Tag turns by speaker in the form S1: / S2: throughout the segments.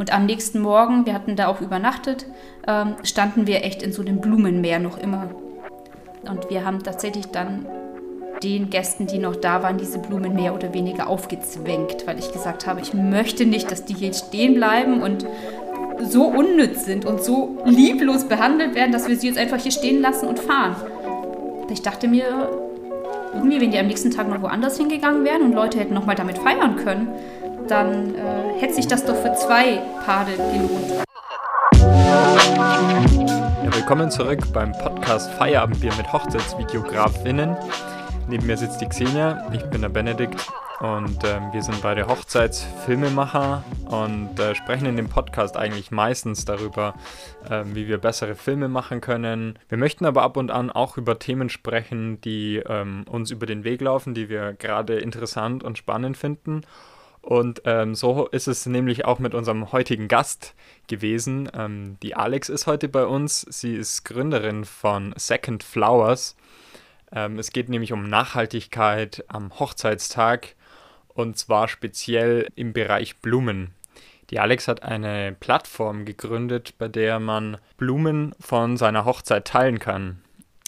S1: Und am nächsten Morgen, wir hatten da auch übernachtet, ähm, standen wir echt in so einem Blumenmeer noch immer. Und wir haben tatsächlich dann den Gästen, die noch da waren, diese Blumen mehr oder weniger aufgezwängt, weil ich gesagt habe, ich möchte nicht, dass die hier stehen bleiben und so unnütz sind und so lieblos behandelt werden, dass wir sie jetzt einfach hier stehen lassen und fahren. Ich dachte mir, irgendwie, wenn die am nächsten Tag noch woanders hingegangen wären und Leute hätten nochmal damit feiern können, dann äh, hätte sich das doch für zwei Paare gelohnt.
S2: Ja, willkommen zurück beim Podcast Feierabendbier mit Hochzeitsvideografinnen. Neben mir sitzt die Xenia, ich bin der Benedikt und ähm, wir sind beide Hochzeitsfilmemacher und äh, sprechen in dem Podcast eigentlich meistens darüber, äh, wie wir bessere Filme machen können. Wir möchten aber ab und an auch über Themen sprechen, die ähm, uns über den Weg laufen, die wir gerade interessant und spannend finden. Und ähm, so ist es nämlich auch mit unserem heutigen Gast gewesen. Ähm, die Alex ist heute bei uns. Sie ist Gründerin von Second Flowers. Ähm, es geht nämlich um Nachhaltigkeit am Hochzeitstag und zwar speziell im Bereich Blumen. Die Alex hat eine Plattform gegründet, bei der man Blumen von seiner Hochzeit teilen kann.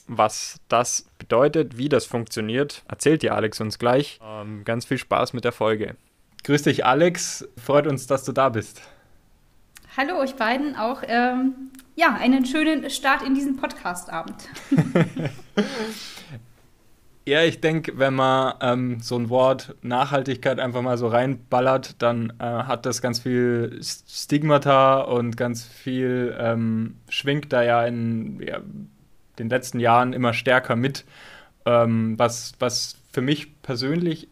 S2: Was das bedeutet, wie das funktioniert, erzählt die Alex uns gleich. Ähm, ganz viel Spaß mit der Folge. Grüß dich, Alex. Freut uns, dass du da bist.
S1: Hallo euch beiden auch. Ähm, ja, einen schönen Start in diesen Podcast-Abend.
S2: Ja, ich denke, wenn man ähm, so ein Wort Nachhaltigkeit einfach mal so reinballert, dann äh, hat das ganz viel Stigmata und ganz viel ähm, schwingt da ja in ja, den letzten Jahren immer stärker mit, ähm, was, was für mich persönlich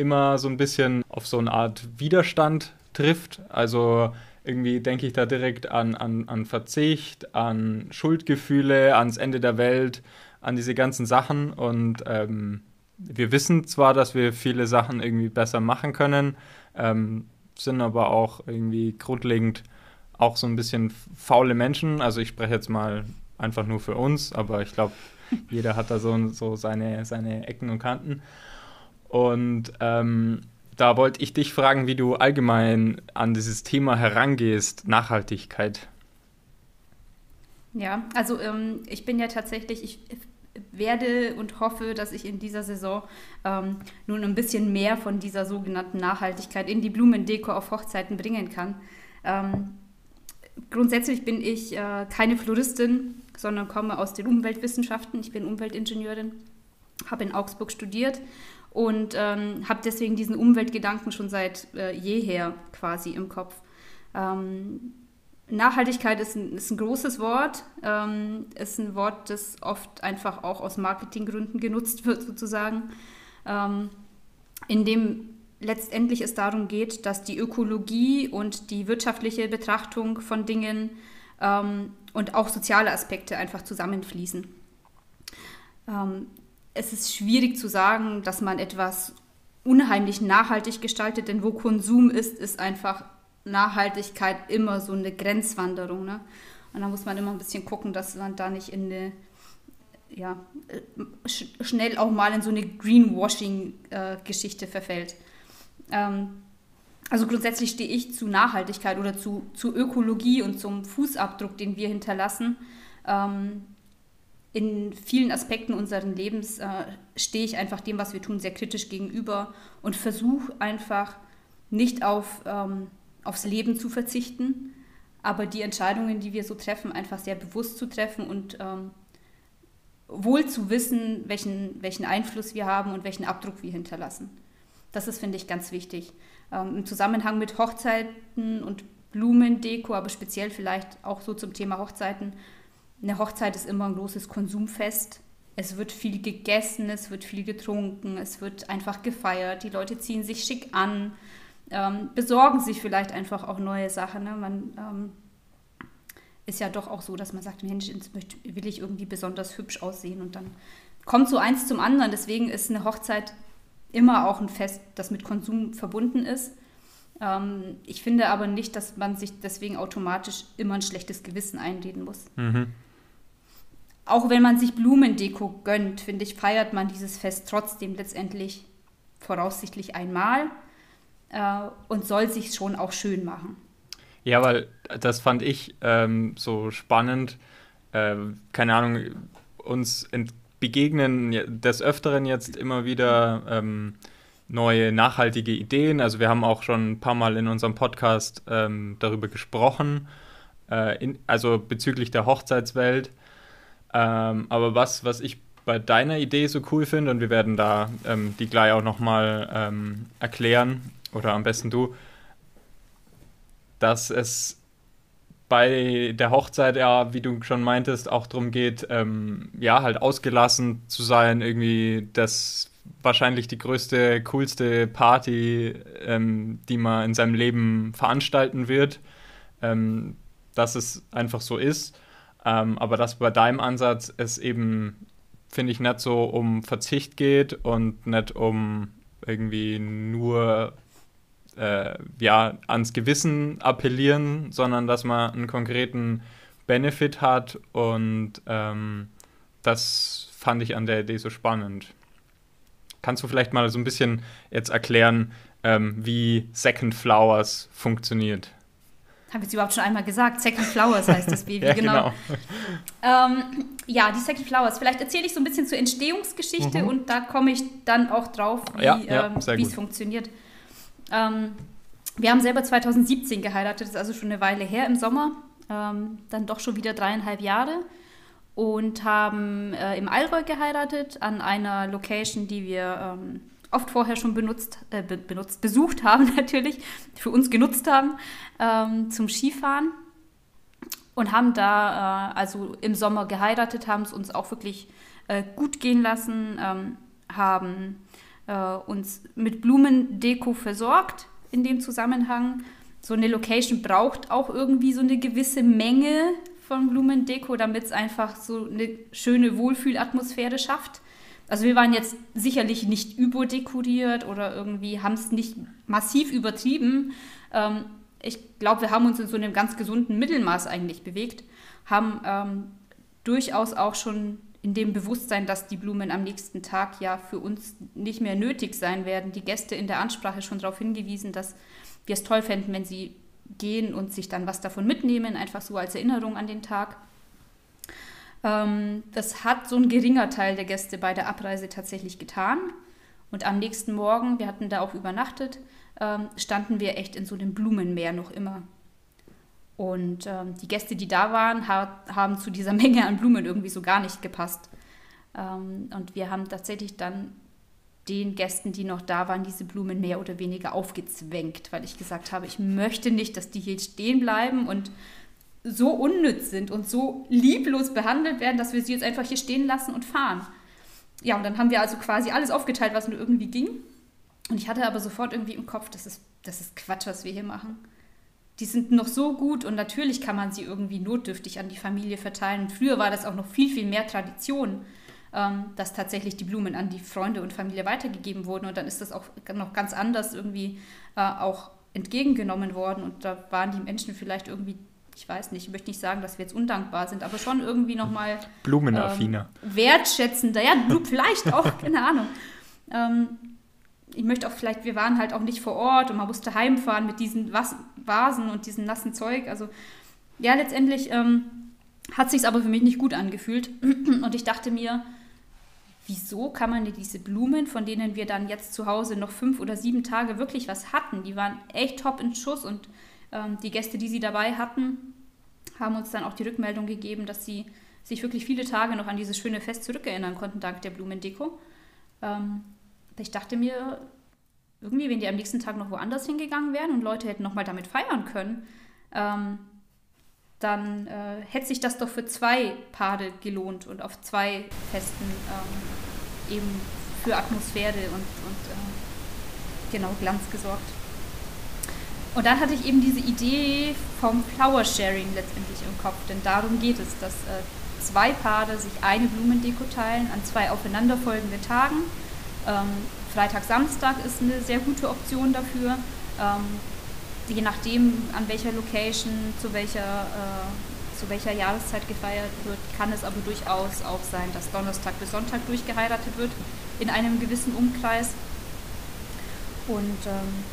S2: immer so ein bisschen auf so eine Art Widerstand trifft. Also irgendwie denke ich da direkt an, an, an Verzicht, an Schuldgefühle, ans Ende der Welt an diese ganzen Sachen und ähm, wir wissen zwar, dass wir viele Sachen irgendwie besser machen können, ähm, sind aber auch irgendwie grundlegend auch so ein bisschen faule Menschen. Also ich spreche jetzt mal einfach nur für uns, aber ich glaube, jeder hat da so, so seine, seine Ecken und Kanten. Und ähm, da wollte ich dich fragen, wie du allgemein an dieses Thema herangehst, Nachhaltigkeit.
S1: Ja, also ähm, ich bin ja tatsächlich, ich werde und hoffe, dass ich in dieser Saison ähm, nun ein bisschen mehr von dieser sogenannten Nachhaltigkeit in die Blumendeko auf Hochzeiten bringen kann. Ähm, grundsätzlich bin ich äh, keine Floristin, sondern komme aus den Umweltwissenschaften. Ich bin Umweltingenieurin, habe in Augsburg studiert und ähm, habe deswegen diesen Umweltgedanken schon seit äh, jeher quasi im Kopf. Ähm, Nachhaltigkeit ist ein, ist ein großes Wort, ähm, ist ein Wort, das oft einfach auch aus Marketinggründen genutzt wird, sozusagen, ähm, in dem letztendlich es darum geht, dass die Ökologie und die wirtschaftliche Betrachtung von Dingen ähm, und auch soziale Aspekte einfach zusammenfließen. Es ist schwierig zu sagen, dass man etwas unheimlich nachhaltig gestaltet, denn wo Konsum ist, ist einfach Nachhaltigkeit immer so eine Grenzwanderung. Ne? Und da muss man immer ein bisschen gucken, dass man da nicht in eine, ja, sch schnell auch mal in so eine Greenwashing-Geschichte äh, verfällt. Ähm, also grundsätzlich stehe ich zu Nachhaltigkeit oder zu, zu Ökologie und zum Fußabdruck, den wir hinterlassen. Ähm, in vielen Aspekten unseres Lebens äh, stehe ich einfach dem, was wir tun, sehr kritisch gegenüber und versuche einfach nicht auf ähm, aufs Leben zu verzichten, aber die Entscheidungen, die wir so treffen, einfach sehr bewusst zu treffen und ähm, wohl zu wissen, welchen, welchen Einfluss wir haben und welchen Abdruck wir hinterlassen. Das ist, finde ich, ganz wichtig. Ähm, Im Zusammenhang mit Hochzeiten und Blumendeko, aber speziell vielleicht auch so zum Thema Hochzeiten. Eine Hochzeit ist immer ein großes Konsumfest. Es wird viel gegessen, es wird viel getrunken, es wird einfach gefeiert, die Leute ziehen sich schick an, ähm, besorgen sich vielleicht einfach auch neue Sachen. Ne? Man ähm, ist ja doch auch so, dass man sagt, Mensch, jetzt will ich irgendwie besonders hübsch aussehen und dann kommt so eins zum anderen. Deswegen ist eine Hochzeit immer auch ein Fest, das mit Konsum verbunden ist. Ähm, ich finde aber nicht, dass man sich deswegen automatisch immer ein schlechtes Gewissen einreden muss. Mhm. Auch wenn man sich Blumendeko gönnt, finde ich, feiert man dieses Fest trotzdem letztendlich voraussichtlich einmal äh, und soll sich schon auch schön machen.
S2: Ja, weil das fand ich ähm, so spannend. Äh, keine Ahnung, uns begegnen des Öfteren jetzt immer wieder ähm, neue nachhaltige Ideen. Also wir haben auch schon ein paar Mal in unserem Podcast ähm, darüber gesprochen, äh, in, also bezüglich der Hochzeitswelt. Ähm, aber was, was ich bei deiner Idee so cool finde, und wir werden da ähm, die gleich auch nochmal ähm, erklären, oder am besten du, dass es bei der Hochzeit ja, wie du schon meintest, auch darum geht, ähm, ja, halt ausgelassen zu sein, irgendwie das wahrscheinlich die größte, coolste Party, ähm, die man in seinem Leben veranstalten wird, ähm, dass es einfach so ist. Ähm, aber dass bei deinem Ansatz es eben, finde ich, nicht so um Verzicht geht und nicht um irgendwie nur äh, ja, ans Gewissen appellieren, sondern dass man einen konkreten Benefit hat und ähm, das fand ich an der Idee so spannend. Kannst du vielleicht mal so ein bisschen jetzt erklären, ähm, wie Second Flowers funktioniert?
S1: Habe ich es überhaupt schon einmal gesagt? Second Flowers heißt das Baby, ja, genau. genau. Ähm, ja, die Second Flowers. Vielleicht erzähle ich so ein bisschen zur Entstehungsgeschichte mhm. und da komme ich dann auch drauf, wie ja, ja, ähm, es funktioniert. Ähm, wir haben selber 2017 geheiratet, das ist also schon eine Weile her im Sommer, ähm, dann doch schon wieder dreieinhalb Jahre und haben äh, im Allgäu geheiratet an einer Location, die wir ähm, oft vorher schon benutzt, äh, be benutzt, besucht haben natürlich, für uns genutzt haben ähm, zum Skifahren und haben da äh, also im Sommer geheiratet, haben es uns auch wirklich äh, gut gehen lassen, ähm, haben äh, uns mit Blumendeko versorgt in dem Zusammenhang. So eine Location braucht auch irgendwie so eine gewisse Menge von Blumendeko, damit es einfach so eine schöne Wohlfühlatmosphäre schafft. Also wir waren jetzt sicherlich nicht überdekoriert oder irgendwie haben es nicht massiv übertrieben. Ähm, ich glaube, wir haben uns in so einem ganz gesunden Mittelmaß eigentlich bewegt, haben ähm, durchaus auch schon in dem Bewusstsein, dass die Blumen am nächsten Tag ja für uns nicht mehr nötig sein werden, die Gäste in der Ansprache schon darauf hingewiesen, dass wir es toll fänden, wenn sie gehen und sich dann was davon mitnehmen, einfach so als Erinnerung an den Tag. Ähm, das hat so ein geringer Teil der Gäste bei der Abreise tatsächlich getan. Und am nächsten Morgen, wir hatten da auch übernachtet, ähm, standen wir echt in so einem Blumenmeer noch immer. Und ähm, die Gäste, die da waren, ha haben zu dieser Menge an Blumen irgendwie so gar nicht gepasst. Ähm, und wir haben tatsächlich dann den Gästen, die noch da waren, diese Blumen mehr oder weniger aufgezwängt, weil ich gesagt habe, ich möchte nicht, dass die hier stehen bleiben und so unnütz sind und so lieblos behandelt werden, dass wir sie jetzt einfach hier stehen lassen und fahren. Ja, und dann haben wir also quasi alles aufgeteilt, was nur irgendwie ging. Und ich hatte aber sofort irgendwie im Kopf, das ist, das ist Quatsch, was wir hier machen. Die sind noch so gut und natürlich kann man sie irgendwie notdürftig an die Familie verteilen. Früher war das auch noch viel, viel mehr Tradition ähm, dass tatsächlich die Blumen an die Freunde und Familie weitergegeben wurden. Und dann ist das auch noch ganz anders irgendwie äh, auch entgegengenommen worden. Und da waren die Menschen vielleicht irgendwie, ich weiß nicht, ich möchte nicht sagen, dass wir jetzt undankbar sind, aber schon irgendwie nochmal
S2: Blumenaffiner.
S1: Ähm, wertschätzender, ja, vielleicht auch, keine Ahnung. Ähm, ich möchte auch vielleicht, wir waren halt auch nicht vor Ort und man musste heimfahren mit diesen Was Vasen und diesem nassen Zeug. Also ja, letztendlich ähm, hat sich aber für mich nicht gut angefühlt. Und ich dachte mir, wieso kann man diese Blumen, von denen wir dann jetzt zu Hause noch fünf oder sieben Tage wirklich was hatten, die waren echt top in Schuss und die Gäste, die sie dabei hatten, haben uns dann auch die Rückmeldung gegeben, dass sie sich wirklich viele Tage noch an dieses schöne Fest zurückerinnern konnten, dank der Blumendeko. Ähm, ich dachte mir, irgendwie, wenn die am nächsten Tag noch woanders hingegangen wären und Leute hätten nochmal damit feiern können, ähm, dann äh, hätte sich das doch für zwei Paare gelohnt und auf zwei Festen ähm, eben für Atmosphäre und, und äh, genau Glanz gesorgt. Und dann hatte ich eben diese Idee vom Flower Sharing letztendlich im Kopf, denn darum geht es, dass äh, zwei Paare sich eine Blumendeko teilen an zwei aufeinanderfolgenden Tagen. Ähm, Freitag, Samstag ist eine sehr gute Option dafür. Ähm, je nachdem, an welcher Location, zu welcher, äh, zu welcher Jahreszeit gefeiert wird, kann es aber durchaus auch sein, dass Donnerstag bis Sonntag durchgeheiratet wird in einem gewissen Umkreis. Und ähm,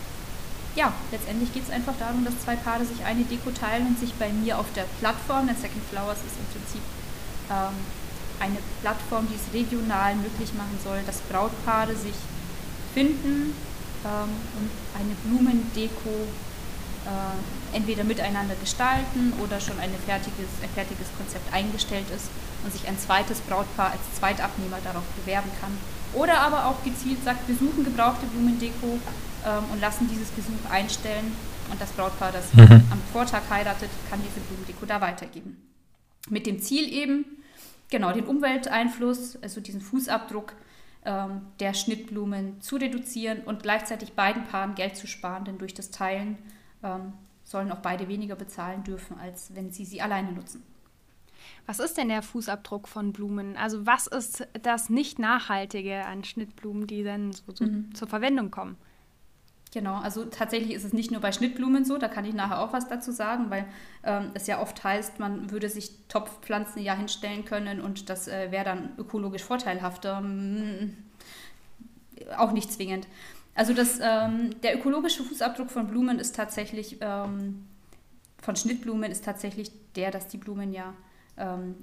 S1: ja, letztendlich geht es einfach darum, dass zwei Paare sich eine Deko teilen und sich bei mir auf der Plattform, denn Second Flowers ist im Prinzip ähm, eine Plattform, die es regional möglich machen soll, dass Brautpaare sich finden ähm, und eine Blumendeko äh, entweder miteinander gestalten oder schon fertiges, ein fertiges Konzept eingestellt ist und sich ein zweites Brautpaar als Zweitabnehmer darauf bewerben kann. Oder aber auch gezielt sagt, wir suchen gebrauchte Blumendeko ähm, und lassen dieses Gesuch einstellen und das Brautpaar, das mhm. am Vortag heiratet, kann diese Blumendeko da weitergeben. Mit dem Ziel eben, genau, den Umwelteinfluss, also diesen Fußabdruck ähm, der Schnittblumen zu reduzieren und gleichzeitig beiden Paaren Geld zu sparen, denn durch das Teilen ähm, sollen auch beide weniger bezahlen dürfen, als wenn sie sie alleine nutzen.
S3: Was ist denn der Fußabdruck von Blumen? Also was ist das nicht Nachhaltige an Schnittblumen, die dann so, so mhm. zur Verwendung kommen?
S1: Genau, also tatsächlich ist es nicht nur bei Schnittblumen so, da kann ich nachher auch was dazu sagen, weil ähm, es ja oft heißt, man würde sich Topfpflanzen ja hinstellen können und das äh, wäre dann ökologisch vorteilhafter. Hm, auch nicht zwingend. Also das, ähm, der ökologische Fußabdruck von Blumen ist tatsächlich, ähm, von Schnittblumen ist tatsächlich der, dass die Blumen ja ähm,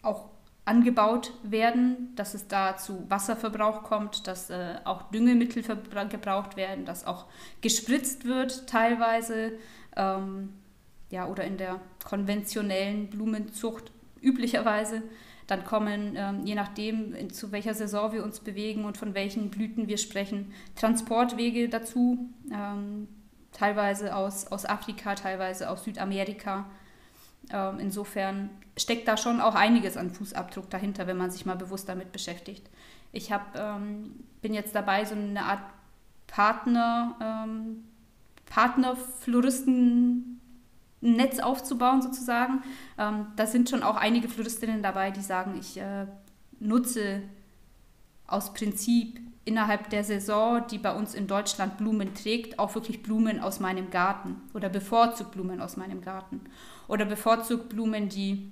S1: auch angebaut werden, dass es da zu Wasserverbrauch kommt, dass äh, auch Düngemittel gebraucht werden, dass auch gespritzt wird teilweise, ähm, ja, oder in der konventionellen Blumenzucht üblicherweise. Dann kommen, ähm, je nachdem, in, zu welcher Saison wir uns bewegen und von welchen Blüten wir sprechen, Transportwege dazu, ähm, teilweise aus, aus Afrika, teilweise aus Südamerika. Ähm, insofern steckt da schon auch einiges an Fußabdruck dahinter, wenn man sich mal bewusst damit beschäftigt. Ich hab, ähm, bin jetzt dabei, so eine Art Partner, ähm, Partnerfloristen Netz aufzubauen sozusagen. Ähm, da sind schon auch einige Floristinnen dabei, die sagen, ich äh, nutze aus Prinzip innerhalb der Saison, die bei uns in Deutschland Blumen trägt, auch wirklich Blumen aus meinem Garten oder bevorzugt Blumen aus meinem Garten oder bevorzugt Blumen, die,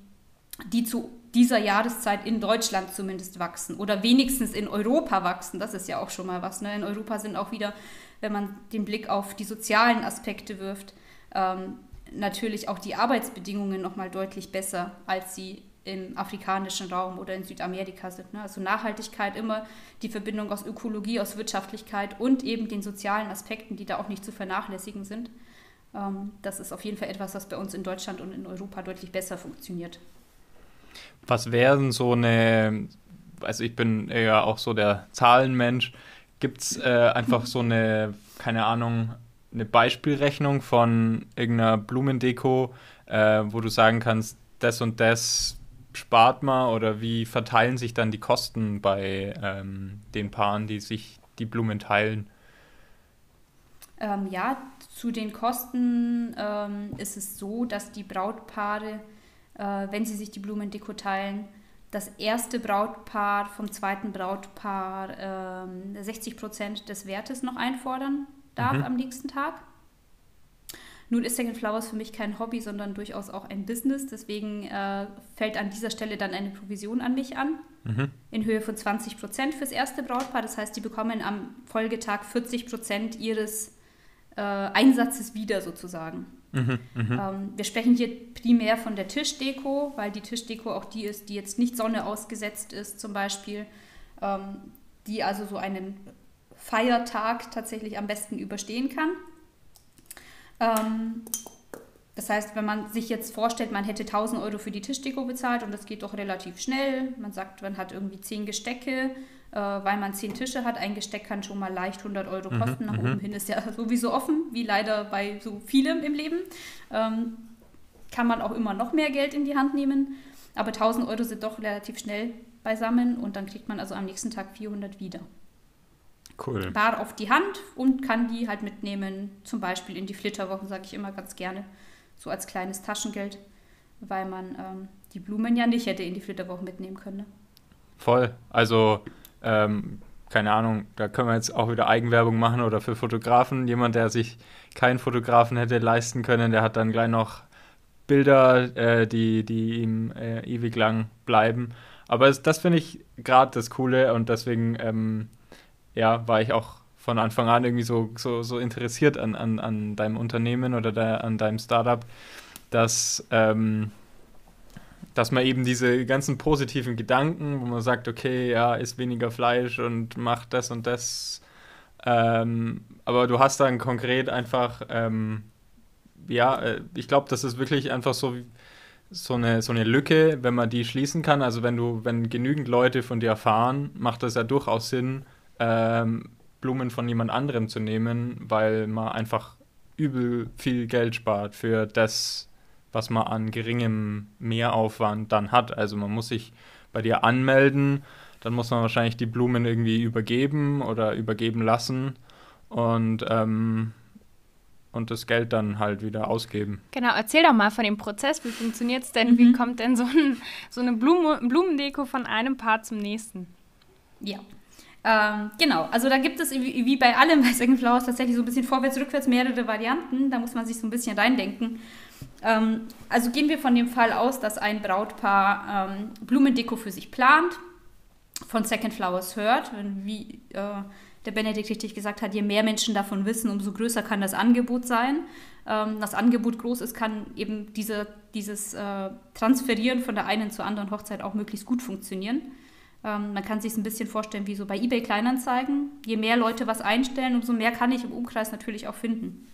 S1: die zu dieser Jahreszeit in Deutschland zumindest wachsen oder wenigstens in Europa wachsen. Das ist ja auch schon mal was. Ne? In Europa sind auch wieder, wenn man den Blick auf die sozialen Aspekte wirft, ähm, natürlich auch die Arbeitsbedingungen noch mal deutlich besser, als sie im afrikanischen Raum oder in Südamerika sind. Ne? Also Nachhaltigkeit immer die Verbindung aus Ökologie, aus Wirtschaftlichkeit und eben den sozialen Aspekten, die da auch nicht zu vernachlässigen sind. Ähm, das ist auf jeden Fall etwas, was bei uns in Deutschland und in Europa deutlich besser funktioniert.
S2: Was wären so eine, also ich bin ja auch so der Zahlenmensch, gibt es äh, einfach so eine, keine Ahnung, eine Beispielrechnung von irgendeiner Blumendeko, äh, wo du sagen kannst, das und das spart man oder wie verteilen sich dann die Kosten bei ähm, den Paaren, die sich die Blumen teilen?
S1: Ähm, ja, zu den Kosten ähm, ist es so, dass die Brautpaare, äh, wenn sie sich die Blumendeko teilen, das erste Brautpaar vom zweiten Brautpaar 60 ähm, Prozent des Wertes noch einfordern darf mhm. am nächsten Tag. Nun ist Second Flowers für mich kein Hobby, sondern durchaus auch ein Business. Deswegen äh, fällt an dieser Stelle dann eine Provision an mich an, mhm. in Höhe von 20 Prozent fürs erste Brautpaar. Das heißt, die bekommen am Folgetag 40 Prozent ihres äh, Einsatzes wieder sozusagen. Mhm, mh. ähm, wir sprechen hier primär von der Tischdeko, weil die Tischdeko auch die ist, die jetzt nicht Sonne ausgesetzt ist zum Beispiel, ähm, die also so einen Feiertag tatsächlich am besten überstehen kann. Ähm, das heißt, wenn man sich jetzt vorstellt, man hätte 1000 Euro für die Tischdeko bezahlt und das geht doch relativ schnell. Man sagt, man hat irgendwie 10 Gestecke, äh, weil man 10 Tische hat. Ein Gesteck kann schon mal leicht 100 Euro mhm, kosten. Mhm, Nach oben hin ist ja sowieso offen, wie leider bei so vielem im Leben. Ähm, kann man auch immer noch mehr Geld in die Hand nehmen. Aber 1000 Euro sind doch relativ schnell beisammen und dann kriegt man also am nächsten Tag 400 wieder. Cool. Bar auf die Hand und kann die halt mitnehmen, zum Beispiel in die Flitterwochen, sage ich immer ganz gerne, so als kleines Taschengeld, weil man ähm, die Blumen ja nicht hätte in die Flitterwochen mitnehmen können. Ne?
S2: Voll. Also, ähm, keine Ahnung, da können wir jetzt auch wieder Eigenwerbung machen oder für Fotografen. Jemand, der sich keinen Fotografen hätte leisten können, der hat dann gleich noch Bilder, äh, die, die ihm äh, ewig lang bleiben. Aber es, das finde ich gerade das Coole und deswegen ähm, ja, war ich auch von Anfang an irgendwie so, so, so interessiert an, an, an deinem Unternehmen oder de, an deinem Startup, dass, ähm, dass man eben diese ganzen positiven Gedanken, wo man sagt, okay, ja, isst weniger Fleisch und macht das und das, ähm, aber du hast dann konkret einfach, ähm, ja, äh, ich glaube, das ist wirklich einfach so so eine, so eine Lücke, wenn man die schließen kann. Also wenn du, wenn genügend Leute von dir erfahren, macht das ja durchaus Sinn, ähm, Blumen von jemand anderem zu nehmen, weil man einfach übel viel Geld spart für das, was man an geringem Mehraufwand dann hat. Also man muss sich bei dir anmelden, dann muss man wahrscheinlich die Blumen irgendwie übergeben oder übergeben lassen und ähm, und das Geld dann halt wieder ausgeben.
S3: Genau, erzähl doch mal von dem Prozess. Wie funktioniert es denn? Mhm. Wie kommt denn so, ein, so eine Blume, Blumendeko von einem Paar zum nächsten?
S1: Ja, ähm, genau, also da gibt es wie, bei allem bei Second Flowers tatsächlich so ein bisschen vorwärts, rückwärts mehrere Varianten. Da muss man sich so ein bisschen reindenken. Ähm, also gehen wir von dem Fall aus, dass ein Brautpaar ähm, Blumendeko für sich plant, von Second Flowers hört, wie äh, der Benedikt richtig gesagt hat, je mehr Menschen davon wissen, umso größer kann das Angebot sein. Ähm, das Angebot groß ist, kann eben diese, dieses äh, Transferieren von der einen zur anderen Hochzeit auch möglichst gut funktionieren. Ähm, man kann sich ein bisschen vorstellen wie so bei eBay Kleinanzeigen. Je mehr Leute was einstellen, umso mehr kann ich im Umkreis natürlich auch finden.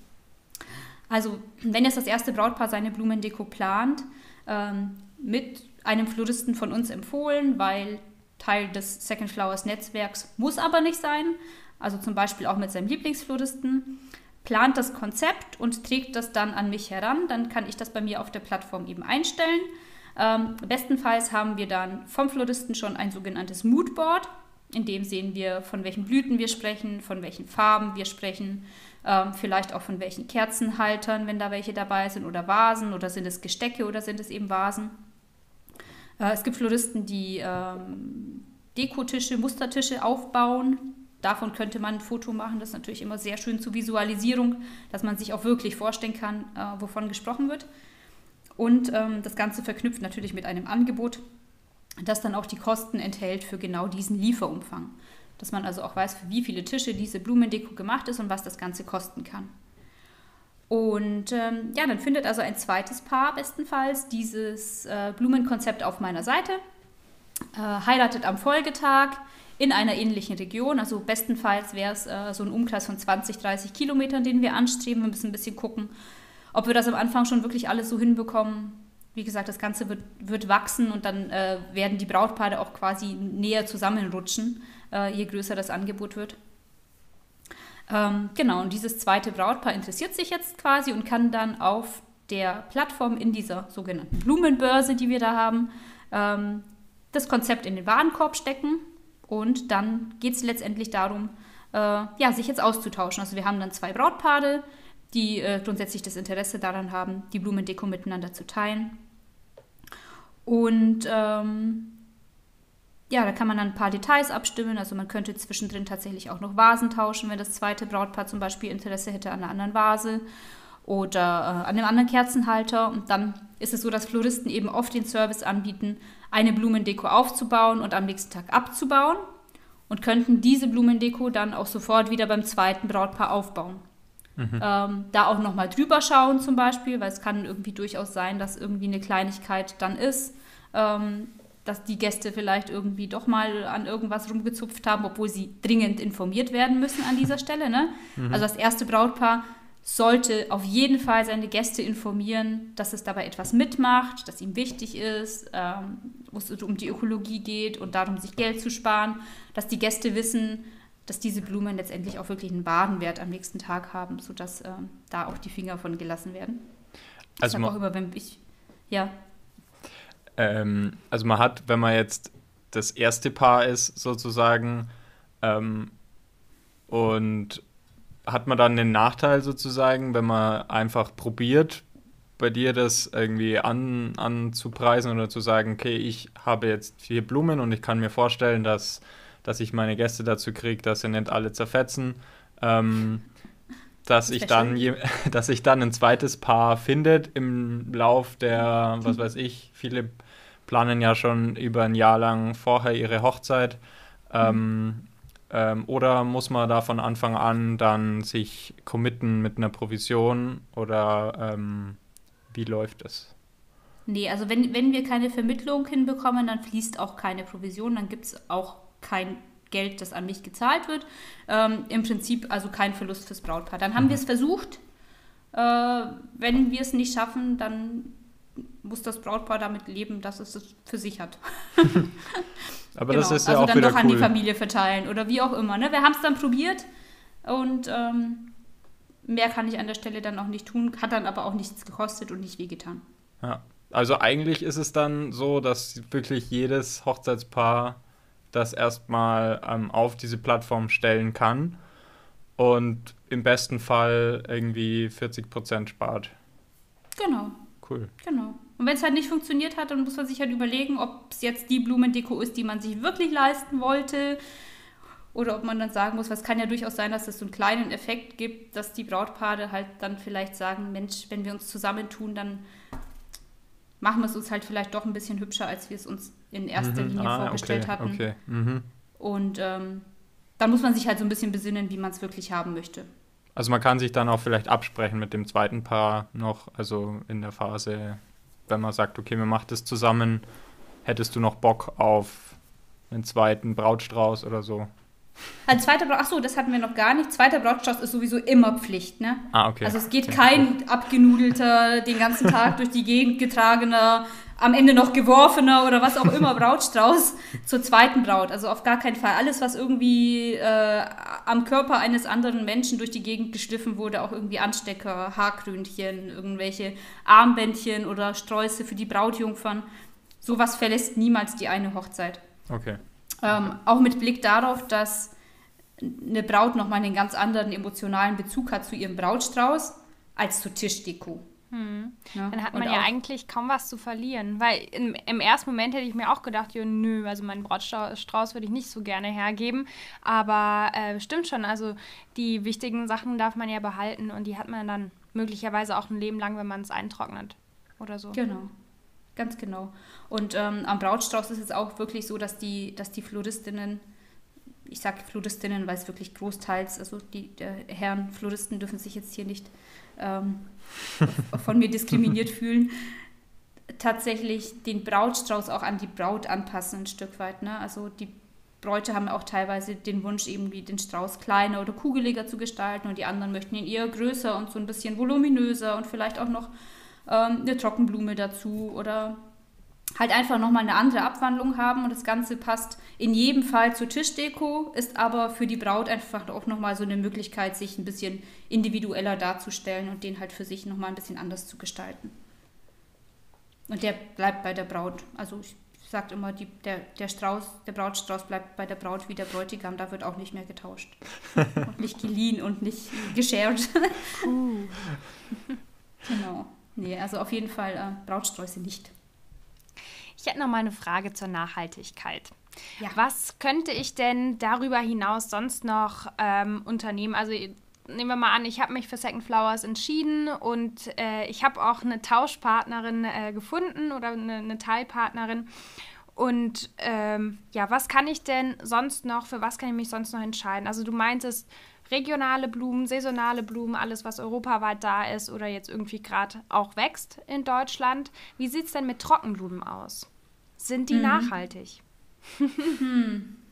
S1: Also wenn jetzt das erste Brautpaar seine Blumendeko plant, ähm, mit einem Floristen von uns empfohlen, weil Teil des Second Flowers Netzwerks muss aber nicht sein. Also zum Beispiel auch mit seinem Lieblingsfloristen. Plant das Konzept und trägt das dann an mich heran. Dann kann ich das bei mir auf der Plattform eben einstellen. Ähm, bestenfalls haben wir dann vom Floristen schon ein sogenanntes Moodboard. In dem sehen wir, von welchen Blüten wir sprechen, von welchen Farben wir sprechen, ähm, vielleicht auch von welchen Kerzenhaltern, wenn da welche dabei sind, oder Vasen, oder sind es Gestecke oder sind es eben Vasen. Äh, es gibt Floristen, die ähm, Dekotische, Mustertische aufbauen. Davon könnte man ein Foto machen. Das ist natürlich immer sehr schön zur Visualisierung, dass man sich auch wirklich vorstellen kann, äh, wovon gesprochen wird. Und ähm, das Ganze verknüpft natürlich mit einem Angebot, das dann auch die Kosten enthält für genau diesen Lieferumfang. Dass man also auch weiß, für wie viele Tische diese Blumendeko gemacht ist und was das Ganze kosten kann. Und ähm, ja, dann findet also ein zweites Paar bestenfalls dieses äh, Blumenkonzept auf meiner Seite, äh, heiratet am Folgetag in einer ähnlichen Region. Also bestenfalls wäre es äh, so ein Umkreis von 20, 30 Kilometern, den wir anstreben. Wir müssen ein bisschen gucken, ob wir das am Anfang schon wirklich alles so hinbekommen. Wie gesagt, das Ganze wird, wird wachsen und dann äh, werden die Brautpaare auch quasi näher zusammenrutschen, äh, je größer das Angebot wird. Ähm, genau, und dieses zweite Brautpaar interessiert sich jetzt quasi und kann dann auf der Plattform in dieser sogenannten Blumenbörse, die wir da haben, ähm, das Konzept in den Warenkorb stecken und dann geht es letztendlich darum, äh, ja, sich jetzt auszutauschen. Also wir haben dann zwei Brautpaare, die äh, grundsätzlich das Interesse daran haben, die Blumendeko miteinander zu teilen. Und ähm, ja, da kann man dann ein paar Details abstimmen. Also man könnte zwischendrin tatsächlich auch noch Vasen tauschen, wenn das zweite Brautpaar zum Beispiel Interesse hätte an einer anderen Vase oder äh, an einem anderen Kerzenhalter. Und dann ist es so, dass Floristen eben oft den Service anbieten, eine Blumendeko aufzubauen und am nächsten Tag abzubauen und könnten diese Blumendeko dann auch sofort wieder beim zweiten Brautpaar aufbauen. Mhm. Ähm, da auch nochmal drüber schauen zum Beispiel, weil es kann irgendwie durchaus sein, dass irgendwie eine Kleinigkeit dann ist, ähm, dass die Gäste vielleicht irgendwie doch mal an irgendwas rumgezupft haben, obwohl sie dringend informiert werden müssen an dieser Stelle. Ne? Mhm. Also das erste Brautpaar sollte auf jeden Fall seine Gäste informieren, dass es dabei etwas mitmacht, dass ihm wichtig ist, ähm, wo es um die Ökologie geht und darum, sich Geld zu sparen, dass die Gäste wissen, dass diese Blumen letztendlich auch wirklich einen Warenwert am nächsten Tag haben, sodass äh, da auch die Finger von gelassen werden.
S2: Also man, auch immer, wenn ich, ja. Ähm, also man hat, wenn man jetzt das erste Paar ist, sozusagen, ähm, und hat man dann den Nachteil sozusagen, wenn man einfach probiert, bei dir das irgendwie an, anzupreisen oder zu sagen, okay, ich habe jetzt vier Blumen und ich kann mir vorstellen, dass dass ich meine Gäste dazu kriege, dass sie nicht alle zerfetzen. Ähm, dass das ich dann je, dass sich dann ein zweites Paar findet im Lauf der, was weiß ich, viele planen ja schon über ein Jahr lang vorher ihre Hochzeit. Ähm, Ähm, oder muss man da von Anfang an dann sich committen mit einer Provision oder ähm, wie läuft es?
S1: Nee, also wenn, wenn wir keine Vermittlung hinbekommen, dann fließt auch keine Provision, dann gibt es auch kein Geld, das an mich gezahlt wird. Ähm, Im Prinzip also kein Verlust fürs Brautpaar. Dann haben mhm. wir es versucht. Äh, wenn wir es nicht schaffen, dann muss das Brautpaar damit leben, dass es es für sich hat.
S2: Aber genau. das ist ja
S1: also
S2: auch wieder
S1: dann doch an die Familie verteilen oder wie auch immer. Ne? Wir haben es dann probiert und ähm, mehr kann ich an der Stelle dann auch nicht tun, hat dann aber auch nichts gekostet und nicht wehgetan.
S2: Ja, also eigentlich ist es dann so, dass wirklich jedes Hochzeitspaar das erstmal ähm, auf diese Plattform stellen kann und im besten Fall irgendwie 40 Prozent spart.
S1: Genau.
S2: Cool.
S1: Genau. Und wenn es halt nicht funktioniert hat, dann muss man sich halt überlegen, ob es jetzt die Blumendeko ist, die man sich wirklich leisten wollte. Oder ob man dann sagen muss, was kann ja durchaus sein, dass es so einen kleinen Effekt gibt, dass die Brautpaare halt dann vielleicht sagen, Mensch, wenn wir uns zusammentun, dann machen wir es uns halt vielleicht doch ein bisschen hübscher, als wir es uns in erster mhm. Linie ah, vorgestellt
S2: okay,
S1: hatten.
S2: Okay. Mhm.
S1: Und ähm, dann muss man sich halt so ein bisschen besinnen, wie man es wirklich haben möchte.
S2: Also man kann sich dann auch vielleicht absprechen mit dem zweiten Paar noch, also in der Phase, wenn man sagt, okay, wir machen das zusammen, hättest du noch Bock auf einen zweiten Brautstrauß oder so?
S1: Ein zweiter Braut, achso, das hatten wir noch gar nicht. Zweiter Brautstrauß ist sowieso immer Pflicht, ne?
S2: Ah, okay.
S1: Also es geht
S2: okay.
S1: kein abgenudelter, den ganzen Tag durch die Gegend getragener, am Ende noch geworfener oder was auch immer Brautstrauß zur zweiten Braut. Also auf gar keinen Fall. Alles, was irgendwie äh, am Körper eines anderen Menschen durch die Gegend geschliffen wurde, auch irgendwie Anstecker, Haarkrönchen, irgendwelche Armbändchen oder Sträuße für die Brautjungfern, sowas verlässt niemals die eine Hochzeit.
S2: Okay.
S1: Ähm, auch mit Blick darauf, dass eine Braut nochmal einen ganz anderen emotionalen Bezug hat zu ihrem Brautstrauß als zur Tischdeko.
S3: Hm. Ja, Dann hat man ja eigentlich kaum was zu verlieren. Weil im, im, ersten Moment hätte ich mir auch gedacht, ja, nö, also meinen Brautstrauß würde ich nicht so gerne hergeben. Aber äh, stimmt schon, also die wichtigen Sachen darf man ja behalten und die hat man dann möglicherweise auch ein Leben lang, wenn man es eintrocknet oder so.
S1: Genau, ganz genau. Und ähm, am Brautstrauß ist es auch wirklich so, dass die, dass die Floristinnen ich sage Floristinnen, weil es wirklich großteils, also die Herren Floristen dürfen sich jetzt hier nicht ähm, von mir diskriminiert fühlen, tatsächlich den Brautstrauß auch an die Braut anpassen, ein Stück weit. Ne? Also die Bräute haben auch teilweise den Wunsch, irgendwie den Strauß kleiner oder kugeliger zu gestalten und die anderen möchten ihn eher größer und so ein bisschen voluminöser und vielleicht auch noch ähm, eine Trockenblume dazu oder halt einfach nochmal eine andere Abwandlung haben und das Ganze passt in jedem Fall zur Tischdeko, ist aber für die Braut einfach auch nochmal so eine Möglichkeit, sich ein bisschen individueller darzustellen und den halt für sich nochmal ein bisschen anders zu gestalten. Und der bleibt bei der Braut. Also ich sage immer, die, der, der Strauß, der Brautstrauß bleibt bei der Braut wie der Bräutigam, da wird auch nicht mehr getauscht. und nicht geliehen und nicht geshared. genau. Nee, also auf jeden Fall äh, Brautsträuße nicht.
S3: Ich hätte noch mal eine Frage zur Nachhaltigkeit. Ja. Was könnte ich denn darüber hinaus sonst noch ähm, unternehmen? Also nehmen wir mal an, ich habe mich für Second Flowers entschieden und äh, ich habe auch eine Tauschpartnerin äh, gefunden oder eine, eine Teilpartnerin. Und ähm, ja, was kann ich denn sonst noch, für was kann ich mich sonst noch entscheiden? Also du meintest regionale Blumen, saisonale Blumen, alles, was europaweit da ist oder jetzt irgendwie gerade auch wächst in Deutschland. Wie sieht es denn mit Trockenblumen aus? Sind die mhm. nachhaltig?
S1: Hm.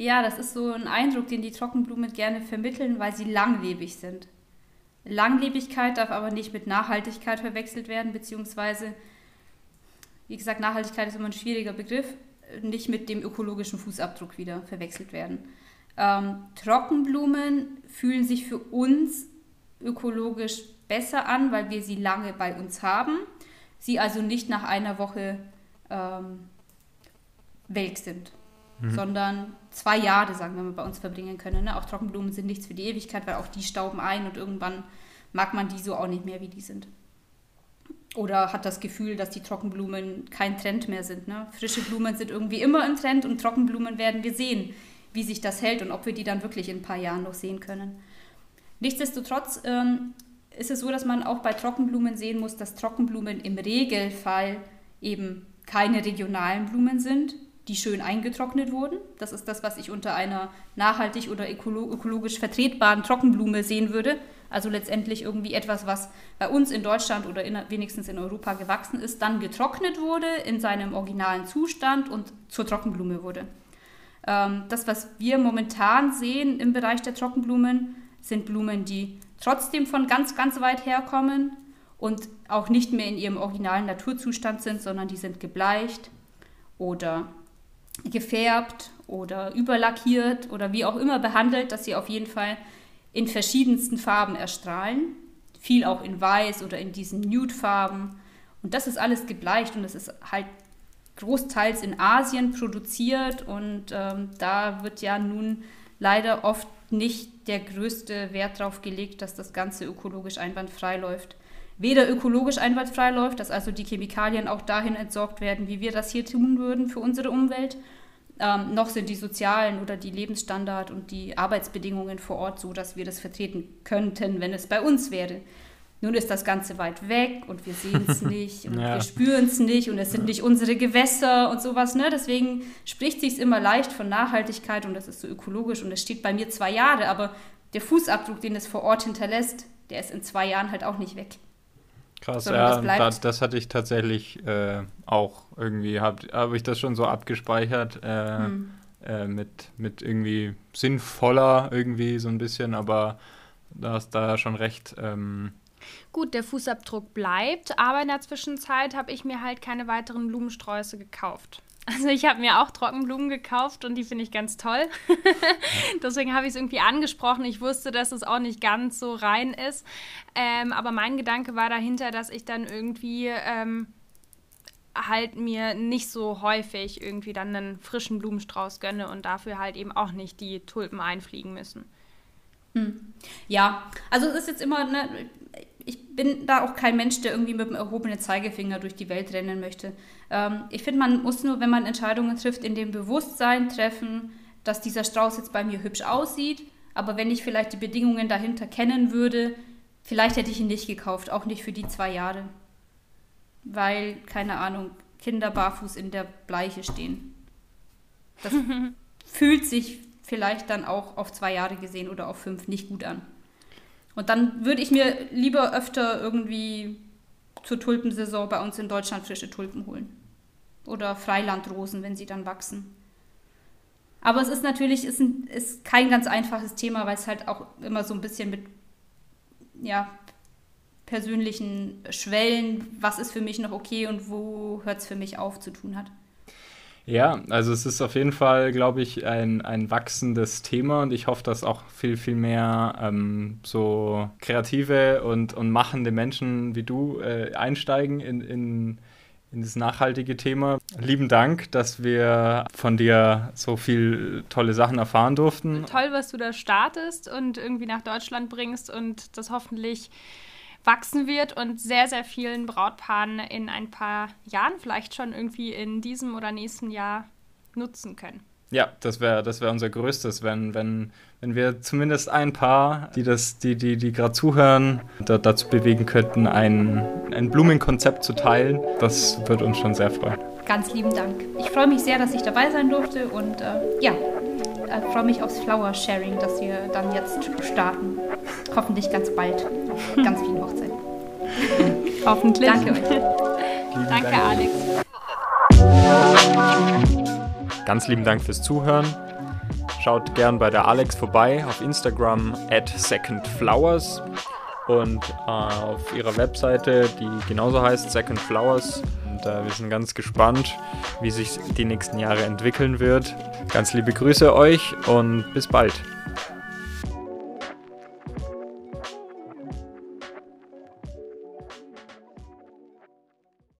S1: Ja, das ist so ein Eindruck, den die Trockenblumen gerne vermitteln, weil sie langlebig sind. Langlebigkeit darf aber nicht mit Nachhaltigkeit verwechselt werden, beziehungsweise, wie gesagt, Nachhaltigkeit ist immer ein schwieriger Begriff, nicht mit dem ökologischen Fußabdruck wieder verwechselt werden. Ähm, Trockenblumen fühlen sich für uns ökologisch besser an, weil wir sie lange bei uns haben, sie also nicht nach einer Woche ähm, welk sind, mhm. sondern zwei Jahre, sagen wir mal, bei uns verbringen können. Ne? Auch Trockenblumen sind nichts für die Ewigkeit, weil auch die stauben ein und irgendwann mag man die so auch nicht mehr, wie die sind. Oder hat das Gefühl, dass die Trockenblumen kein Trend mehr sind. Ne? Frische Blumen sind irgendwie immer im Trend und Trockenblumen werden wir sehen, wie sich das hält und ob wir die dann wirklich in ein paar Jahren noch sehen können. Nichtsdestotrotz ähm, ist es so, dass man auch bei Trockenblumen sehen muss, dass Trockenblumen im Regelfall eben keine regionalen Blumen sind, die schön eingetrocknet wurden. Das ist das, was ich unter einer nachhaltig oder ökologisch vertretbaren Trockenblume sehen würde. Also letztendlich irgendwie etwas, was bei uns in Deutschland oder in, wenigstens in Europa gewachsen ist, dann getrocknet wurde in seinem originalen Zustand und zur Trockenblume wurde. Ähm, das, was wir momentan sehen im Bereich der Trockenblumen, sind Blumen, die trotzdem von ganz, ganz weit herkommen und auch nicht mehr in ihrem originalen Naturzustand sind, sondern die sind gebleicht oder gefärbt oder überlackiert oder wie auch immer behandelt, dass sie auf jeden Fall in verschiedensten Farben erstrahlen. Viel auch in Weiß oder in diesen Nude-Farben. Und das ist alles gebleicht und das ist halt großteils in Asien produziert und ähm, da wird ja nun leider oft nicht der größte Wert darauf gelegt, dass das Ganze ökologisch einwandfrei läuft. Weder ökologisch einwandfrei läuft, dass also die Chemikalien auch dahin entsorgt werden, wie wir das hier tun würden für unsere Umwelt, ähm, noch sind die sozialen oder die Lebensstandard und die Arbeitsbedingungen vor Ort so, dass wir das vertreten könnten, wenn es bei uns wäre. Nun ist das Ganze weit weg und wir sehen es nicht und ja. wir spüren es nicht und es sind nicht unsere Gewässer und sowas. Ne? Deswegen spricht sich immer leicht von Nachhaltigkeit und das ist so ökologisch und es steht bei mir zwei Jahre, aber der Fußabdruck, den es vor Ort hinterlässt, der ist in zwei Jahren halt auch nicht weg.
S2: Krass, ja, das, das, hatte ich tatsächlich äh, auch irgendwie, habe hab ich das schon so abgespeichert äh, hm. äh, mit, mit irgendwie sinnvoller irgendwie so ein bisschen, aber da hast da schon recht. Ähm,
S3: Gut, der Fußabdruck bleibt, aber in der Zwischenzeit habe ich mir halt keine weiteren Blumensträuße gekauft. Also ich habe mir auch Trockenblumen gekauft und die finde ich ganz toll. Deswegen habe ich es irgendwie angesprochen. Ich wusste, dass es auch nicht ganz so rein ist. Ähm, aber mein Gedanke war dahinter, dass ich dann irgendwie ähm, halt mir nicht so häufig irgendwie dann einen frischen Blumenstrauß gönne und dafür halt eben auch nicht die Tulpen einfliegen müssen.
S1: Hm. Ja, also es ist jetzt immer, ne, ich bin da auch kein Mensch, der irgendwie mit dem erhobenen Zeigefinger durch die Welt rennen möchte. Ähm, ich finde, man muss nur, wenn man Entscheidungen trifft, in dem Bewusstsein treffen, dass dieser Strauß jetzt bei mir hübsch aussieht, aber wenn ich vielleicht die Bedingungen dahinter kennen würde, vielleicht hätte ich ihn nicht gekauft, auch nicht für die zwei Jahre. Weil, keine Ahnung, Kinder barfuß in der Bleiche stehen. Das fühlt sich vielleicht dann auch auf zwei Jahre gesehen oder auf fünf nicht gut an. Und dann würde ich mir lieber öfter irgendwie zur Tulpensaison bei uns in Deutschland frische Tulpen holen. Oder Freilandrosen, wenn sie dann wachsen. Aber es ist natürlich ist, ein, ist kein ganz einfaches Thema, weil es halt auch immer so ein bisschen mit ja, persönlichen Schwellen, was ist für mich noch okay und wo hört es für mich auf, zu tun hat.
S2: Ja, also es ist auf jeden Fall, glaube ich, ein, ein wachsendes Thema und ich hoffe, dass auch viel, viel mehr ähm, so kreative und, und machende Menschen wie du äh, einsteigen in, in, in das nachhaltige Thema. Lieben Dank, dass wir von dir so viel tolle Sachen erfahren durften.
S3: Toll, was du da startest und irgendwie nach Deutschland bringst und das hoffentlich wachsen wird und sehr, sehr vielen Brautpaaren in ein paar Jahren, vielleicht schon irgendwie in diesem oder nächsten Jahr nutzen können.
S2: Ja, das wäre das wär unser Größtes, wenn, wenn, wenn wir zumindest ein paar, die das, die, die, die gerade zuhören, da, dazu bewegen könnten, ein, ein Blumenkonzept zu teilen. Das würde uns schon sehr freuen.
S1: Ganz lieben Dank. Ich freue mich sehr, dass ich dabei sein durfte und äh, ja, äh, freue mich aufs Flower Sharing, das wir dann jetzt starten. Hoffentlich ganz bald. Auf ganz vielen Hochzeiten.
S3: Hoffentlich.
S1: Danke euch.
S3: Danke, Dank. Alex.
S2: Ganz lieben Dank fürs Zuhören. Schaut gern bei der Alex vorbei auf Instagram at secondflowers und äh, auf ihrer Webseite, die genauso heißt Second Flowers. Und äh, wir sind ganz gespannt, wie sich die nächsten Jahre entwickeln wird. Ganz liebe Grüße euch und bis bald.